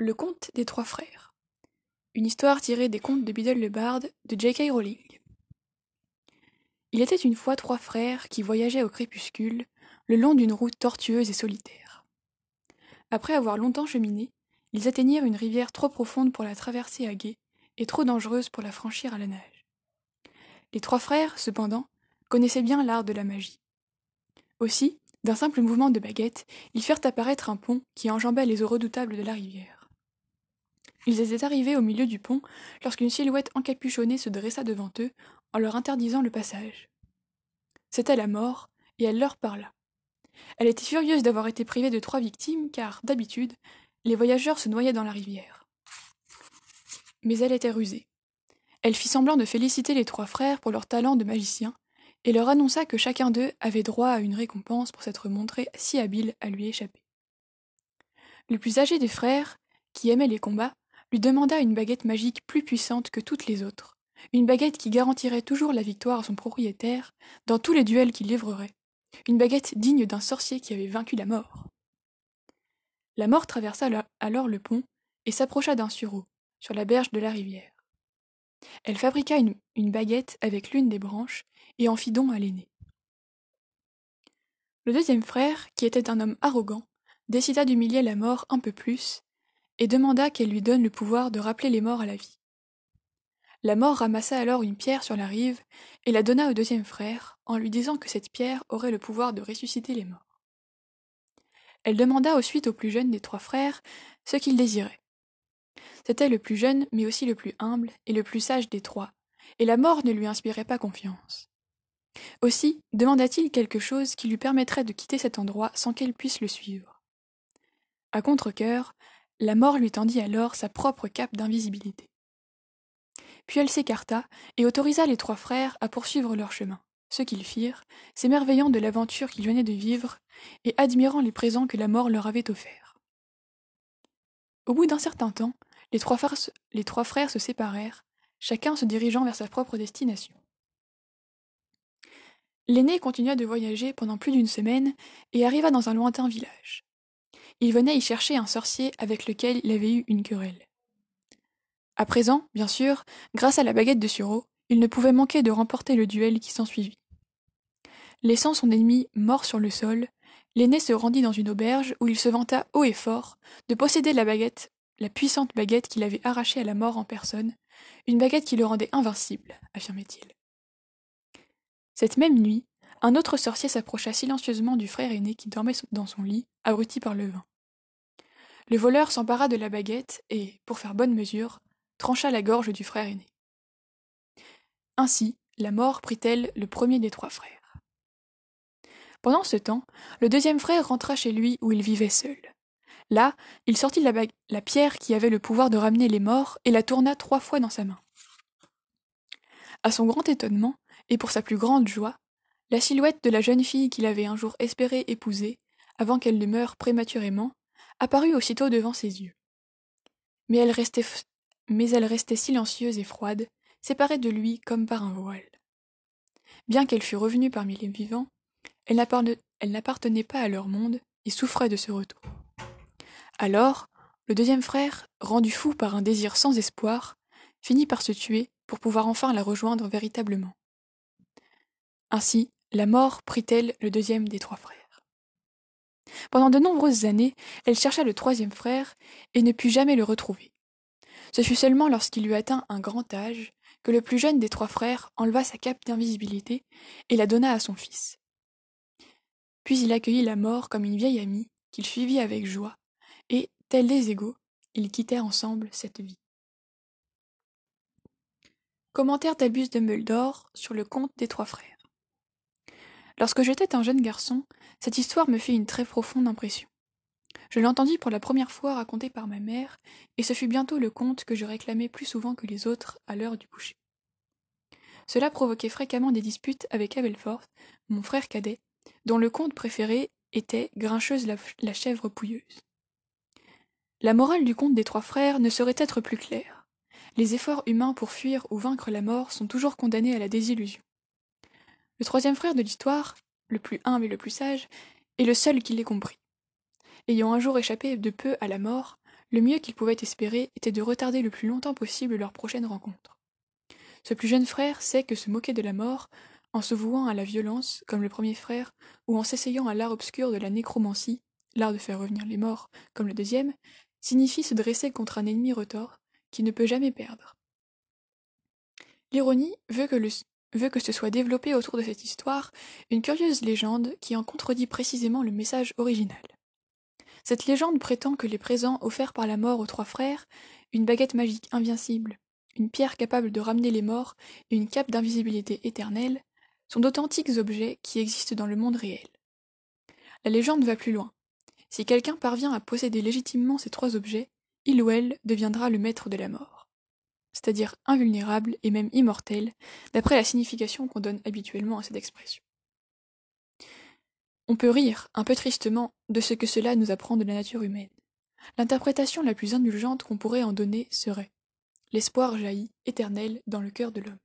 Le conte des trois frères. Une histoire tirée des contes de Biddle le Bard de J.K. Rowling. Il était une fois trois frères qui voyageaient au crépuscule le long d'une route tortueuse et solitaire. Après avoir longtemps cheminé, ils atteignirent une rivière trop profonde pour la traverser à gué et trop dangereuse pour la franchir à la nage. Les trois frères, cependant, connaissaient bien l'art de la magie. Aussi, d'un simple mouvement de baguette, ils firent apparaître un pont qui enjambait les eaux redoutables de la rivière. Ils étaient arrivés au milieu du pont lorsqu'une silhouette encapuchonnée se dressa devant eux en leur interdisant le passage. C'était la mort, et elle leur parla. Elle était furieuse d'avoir été privée de trois victimes, car, d'habitude, les voyageurs se noyaient dans la rivière. Mais elle était rusée. Elle fit semblant de féliciter les trois frères pour leur talent de magicien, et leur annonça que chacun d'eux avait droit à une récompense pour s'être montré si habile à lui échapper. Le plus âgé des frères, qui aimait les combats, lui demanda une baguette magique plus puissante que toutes les autres, une baguette qui garantirait toujours la victoire à son propriétaire dans tous les duels qu'il livrerait, une baguette digne d'un sorcier qui avait vaincu la mort. La mort traversa alors le pont et s'approcha d'un sureau, sur la berge de la rivière. Elle fabriqua une, une baguette avec l'une des branches et en fit don à l'aîné. Le deuxième frère, qui était un homme arrogant, décida d'humilier la mort un peu plus et demanda qu'elle lui donne le pouvoir de rappeler les morts à la vie. La mort ramassa alors une pierre sur la rive et la donna au deuxième frère, en lui disant que cette pierre aurait le pouvoir de ressusciter les morts. Elle demanda ensuite au plus jeune des trois frères ce qu'il désirait. C'était le plus jeune, mais aussi le plus humble et le plus sage des trois, et la mort ne lui inspirait pas confiance. Aussi demanda-t-il quelque chose qui lui permettrait de quitter cet endroit sans qu'elle puisse le suivre. À contre-cœur, la mort lui tendit alors sa propre cape d'invisibilité. Puis elle s'écarta et autorisa les trois frères à poursuivre leur chemin, ce qu'ils firent, s'émerveillant de l'aventure qu'ils venaient de vivre et admirant les présents que la mort leur avait offerts. Au bout d'un certain temps, les trois, frères, se séparèrent, chacun se dirigeant vers sa propre destination. L'aîné continua de voyager pendant plus d'une semaine et arriva dans un lointain village. Il venait y chercher un sorcier avec lequel il avait eu une querelle. À présent, bien sûr, grâce à la baguette de Sureau, il ne pouvait manquer de remporter le duel qui s'ensuivit. Laissant son ennemi mort sur le sol, l'aîné se rendit dans une auberge où il se vanta haut et fort de posséder la baguette, la puissante baguette qu'il avait arrachée à la mort en personne, une baguette qui le rendait invincible, affirmait-il. Cette même nuit, un autre sorcier s'approcha silencieusement du frère aîné qui dormait dans son lit, abruti par le vin. Le voleur s'empara de la baguette et, pour faire bonne mesure, trancha la gorge du frère aîné. Ainsi, la mort prit-elle le premier des trois frères. Pendant ce temps, le deuxième frère rentra chez lui où il vivait seul. Là, il sortit la, la pierre qui avait le pouvoir de ramener les morts et la tourna trois fois dans sa main. À son grand étonnement, et pour sa plus grande joie, la silhouette de la jeune fille qu'il avait un jour espéré épouser, avant qu'elle ne meure prématurément, apparut aussitôt devant ses yeux. Mais elle restait, mais elle restait silencieuse et froide, séparée de lui comme par un voile. Bien qu'elle fût revenue parmi les vivants, elle n'appartenait pas à leur monde et souffrait de ce retour. Alors, le deuxième frère, rendu fou par un désir sans espoir, finit par se tuer pour pouvoir enfin la rejoindre véritablement. Ainsi, la mort prit-elle le deuxième des trois frères. Pendant de nombreuses années, elle chercha le troisième frère et ne put jamais le retrouver. Ce fut seulement lorsqu'il eut atteint un grand âge que le plus jeune des trois frères enleva sa cape d'invisibilité et la donna à son fils. Puis il accueillit la mort comme une vieille amie qu'il suivit avec joie, et, tels des égaux, ils quittèrent ensemble cette vie. Commentaire d'Albus Dumbledore sur le conte des trois frères. Lorsque j'étais un jeune garçon, cette histoire me fit une très profonde impression. Je l'entendis pour la première fois racontée par ma mère, et ce fut bientôt le conte que je réclamais plus souvent que les autres à l'heure du coucher. Cela provoquait fréquemment des disputes avec Abelforth, mon frère cadet, dont le conte préféré était Grincheuse la, la chèvre pouilleuse. La morale du conte des trois frères ne saurait être plus claire. Les efforts humains pour fuir ou vaincre la mort sont toujours condamnés à la désillusion. Le troisième frère de l'histoire, le plus humble et le plus sage, est le seul qui l'ait compris. Ayant un jour échappé de peu à la mort, le mieux qu'ils pouvaient espérer était de retarder le plus longtemps possible leur prochaine rencontre. Ce plus jeune frère sait que se moquer de la mort, en se vouant à la violence, comme le premier frère, ou en s'essayant à l'art obscur de la nécromancie, l'art de faire revenir les morts, comme le deuxième, signifie se dresser contre un ennemi retors, qui ne peut jamais perdre. L'ironie veut que, veut que se soit développée autour de cette histoire une curieuse légende qui en contredit précisément le message original. Cette légende prétend que les présents offerts par la mort aux trois frères, une baguette magique invincible, une pierre capable de ramener les morts et une cape d'invisibilité éternelle, sont d'authentiques objets qui existent dans le monde réel. La légende va plus loin. Si quelqu'un parvient à posséder légitimement ces trois objets, il ou elle deviendra le maître de la mort. C'est-à-dire invulnérable et même immortel, d'après la signification qu'on donne habituellement à cette expression. On peut rire, un peu tristement, de ce que cela nous apprend de la nature humaine. L'interprétation la plus indulgente qu'on pourrait en donner serait L'espoir jaillit, éternel, dans le cœur de l'homme.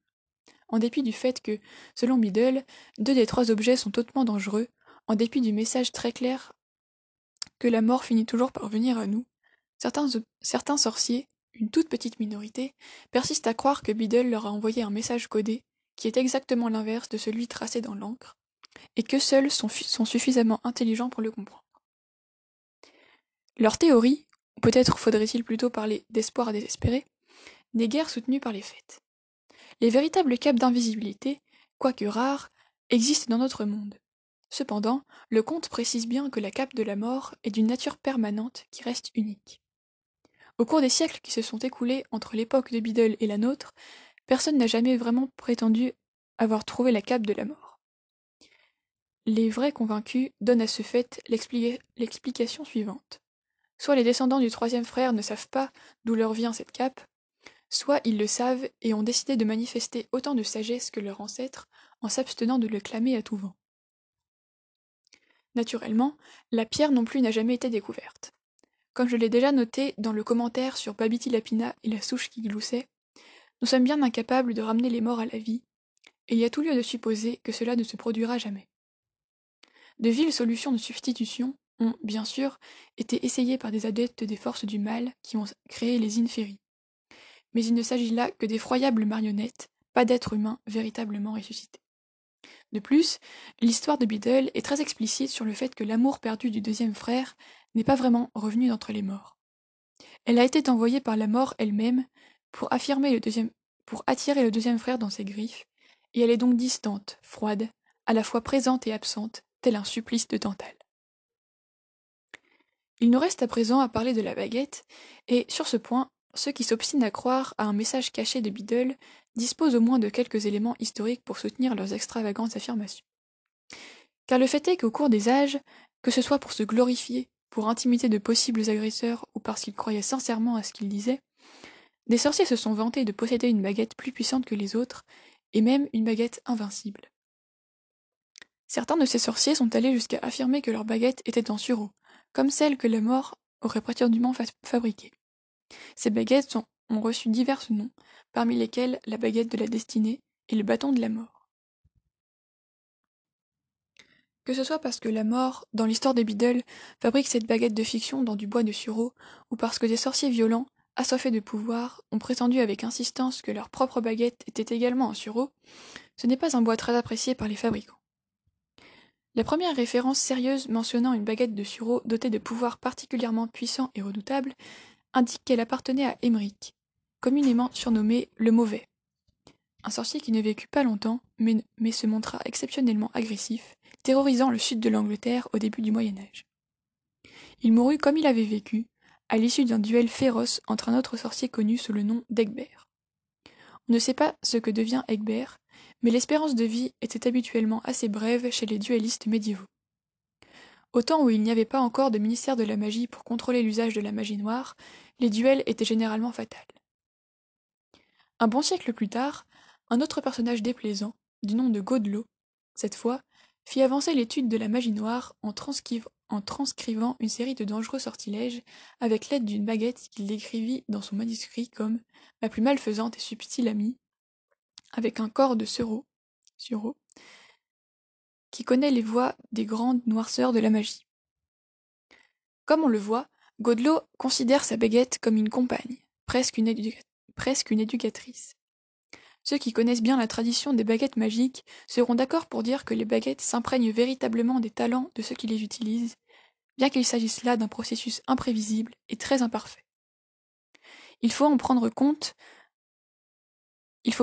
En dépit du fait que, selon Biddle, deux des trois objets sont hautement dangereux, en dépit du message très clair que la mort finit toujours par venir à nous, certains, certains sorciers, une toute petite minorité, persistent à croire que Biddle leur a envoyé un message codé qui est exactement l'inverse de celui tracé dans l'encre, et que seuls sont, sont suffisamment intelligents pour le comprendre. Leur théorie, ou peut-être faudrait-il plutôt parler d'espoir désespéré, n'est guère soutenue par les faits. Les véritables capes d'invisibilité, quoique rares, existent dans notre monde. Cependant, le conte précise bien que la cape de la mort est d'une nature permanente qui reste unique. Au cours des siècles qui se sont écoulés entre l'époque de Biddle et la nôtre, personne n'a jamais vraiment prétendu avoir trouvé la cape de la mort. Les vrais convaincus donnent à ce fait l'explication suivante. Soit les descendants du troisième frère ne savent pas d'où leur vient cette cape, soit ils le savent et ont décidé de manifester autant de sagesse que leurs ancêtres en s'abstenant de le clamer à tout vent. Naturellement, la pierre non plus n'a jamais été découverte. Comme je l'ai déjà noté dans le commentaire sur Babiti Lapina et la souche qui gloussait, nous sommes bien incapables de ramener les morts à la vie, et il y a tout lieu de supposer que cela ne se produira jamais. De viles solutions de substitution ont, bien sûr, été essayées par des adeptes des forces du mal qui ont créé les inféries. Mais il ne s'agit là que d'effroyables marionnettes, pas d'êtres humains véritablement ressuscités. De plus, l'histoire de Biddle est très explicite sur le fait que l'amour perdu du deuxième frère n'est pas vraiment revenu d'entre les morts. Elle a été envoyée par la mort elle-même pour, affirmer le deuxième, pour attirer le deuxième frère dans ses griffes, et elle est donc distante, froide, à la fois présente et absente, tel un supplice de Tantale. Il nous reste à présent à parler de la baguette, et sur ce point, ceux qui s'obstinent à croire à un message caché de Biddle disposent au moins de quelques éléments historiques pour soutenir leurs extravagantes affirmations. Car le fait est qu'au cours des âges, que ce soit pour se glorifier, pour intimider de possibles agresseurs ou parce qu'ils croyaient sincèrement à ce qu'ils disaient, des sorciers se sont vantés de posséder une baguette plus puissante que les autres, et même une baguette invincible. Certains de ces sorciers sont allés jusqu'à affirmer que leur baguette était en sureau, comme celle que la mort aurait prétendument fabriquée. Ces baguettes ont reçu divers noms, parmi lesquels la baguette de la destinée et le bâton de la mort. Que ce soit parce que la mort, dans l'histoire des Biddle, fabrique cette baguette de fiction dans du bois de sureau, ou parce que des sorciers violents, assoiffés de pouvoir, ont prétendu avec insistance que leur propre baguette était également en sureau, ce n'est pas un bois très apprécié par les fabricants. La première référence sérieuse mentionnant une baguette de sureau dotée de pouvoirs particulièrement puissants et redoutables indique qu'elle appartenait à Émeric, communément surnommé le Mauvais. Un sorcier qui ne vécut pas longtemps, mais se montra exceptionnellement agressif, terrorisant le sud de l'Angleterre au début du Moyen Âge. Il mourut comme il avait vécu, à l'issue d'un duel féroce entre un autre sorcier connu sous le nom d'Egbert. On ne sait pas ce que devient Egbert, mais l'espérance de vie était habituellement assez brève chez les duellistes médiévaux. Au temps où il n'y avait pas encore de ministère de la magie pour contrôler l'usage de la magie noire, les duels étaient généralement fatals. Un bon siècle plus tard, un autre personnage déplaisant, du nom de Godelot, cette fois, fit avancer l'étude de la magie noire en, transcrivant une série de dangereux sortilèges avec l'aide d'une baguette qu'il décrivit dans son manuscrit comme ma plus malfaisante et subtile amie, avec un corps de sureau, qui connaît les voies des grandes noirceurs de la magie. Comme on le voit, Godelot considère sa baguette comme une compagne, presque une éducatrice. Ceux qui connaissent bien la tradition des baguettes magiques seront d'accord pour dire que les baguettes s'imprègnent véritablement des talents de ceux qui les utilisent, bien qu'il s'agisse là d'un processus imprévisible et très imparfait. Il faut en prendre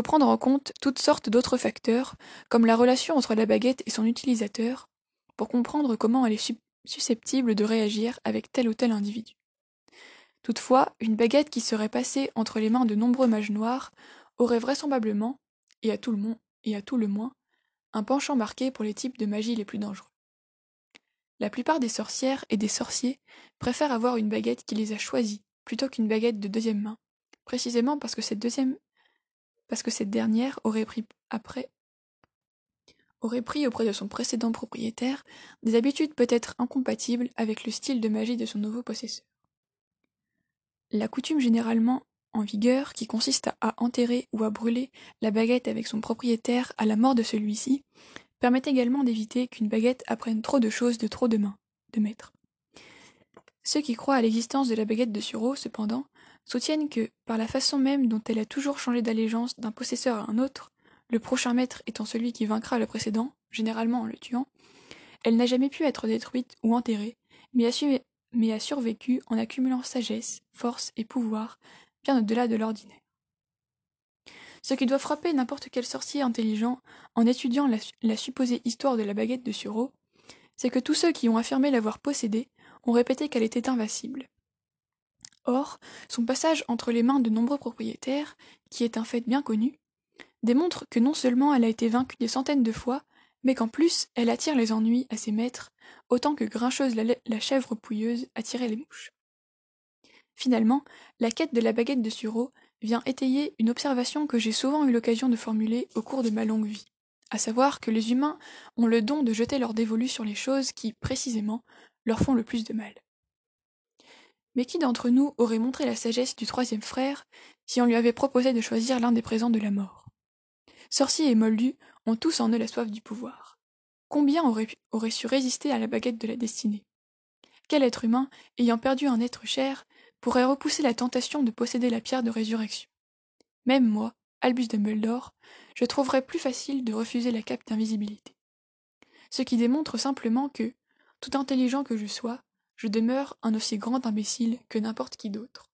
prendre en compte toutes sortes d'autres facteurs, comme la relation entre la baguette et son utilisateur, pour comprendre comment elle est susceptible de réagir avec tel ou tel individu. Toutefois, une baguette qui serait passée entre les mains de nombreux mages noirs aurait vraisemblablement, et à tout le, et à tout le moins, un penchant marqué pour les types de magie les plus dangereux. La plupart des sorcières et des sorciers préfèrent avoir une baguette qui les a choisis plutôt qu'une baguette de deuxième main, précisément parce que cette deuxième parce que cette dernière aurait pris après aurait pris auprès de son précédent propriétaire des habitudes peut-être incompatibles avec le style de magie de son nouveau possesseur. La coutume généralement en vigueur, qui consiste à enterrer ou à brûler la baguette avec son propriétaire à la mort de celui-ci, permet également d'éviter qu'une baguette apprenne trop de choses de trop de mains, de maîtres. Ceux qui croient à l'existence de la baguette de Sureau, cependant, soutiennent que, par la façon même dont elle a toujours changé d'allégeance d'un possesseur à un autre, le prochain maître étant celui qui vaincra le précédent, généralement en le tuant, elle n'a jamais pu être détruite ou enterrée, mais a, mais a survécu en accumulant sagesse, force et pouvoir bien au-delà de l'ordinaire. Ce qui doit frapper n'importe quel sorcier intelligent en étudiant la, supposée histoire de la baguette de Sureau, c'est que tous ceux qui ont affirmé l'avoir possédée ont répété qu'elle était invincible. Or, son passage entre les mains de nombreux propriétaires, qui est un fait bien connu, démontre que non seulement elle a été vaincue des centaines de fois, mais qu'en plus elle attire les ennuis à ses maîtres, autant que Grincheuse la, la chèvre pouilleuse attirait les mouches. Finalement, la quête de la baguette de Sureau vient étayer une observation que j'ai souvent eu l'occasion de formuler au cours de ma longue vie, à savoir que les humains ont le don de jeter leur dévolu sur les choses qui, précisément, leur font le plus de mal. Mais qui d'entre nous aurait montré la sagesse du troisième frère si on lui avait proposé de choisir l'un des présents de la mort? Sorciers et Moldus ont tous en eux la soif du pouvoir. Combien auraient aurait su résister à la baguette de la destinée? Quel être humain, ayant perdu un être cher, pourrait repousser la tentation de posséder la pierre de résurrection. Même moi, Albus Dumbledore, je trouverais plus facile de refuser la cape d'invisibilité. Ce qui démontre simplement que, tout intelligent que je sois, je demeure un aussi grand imbécile que n'importe qui d'autre.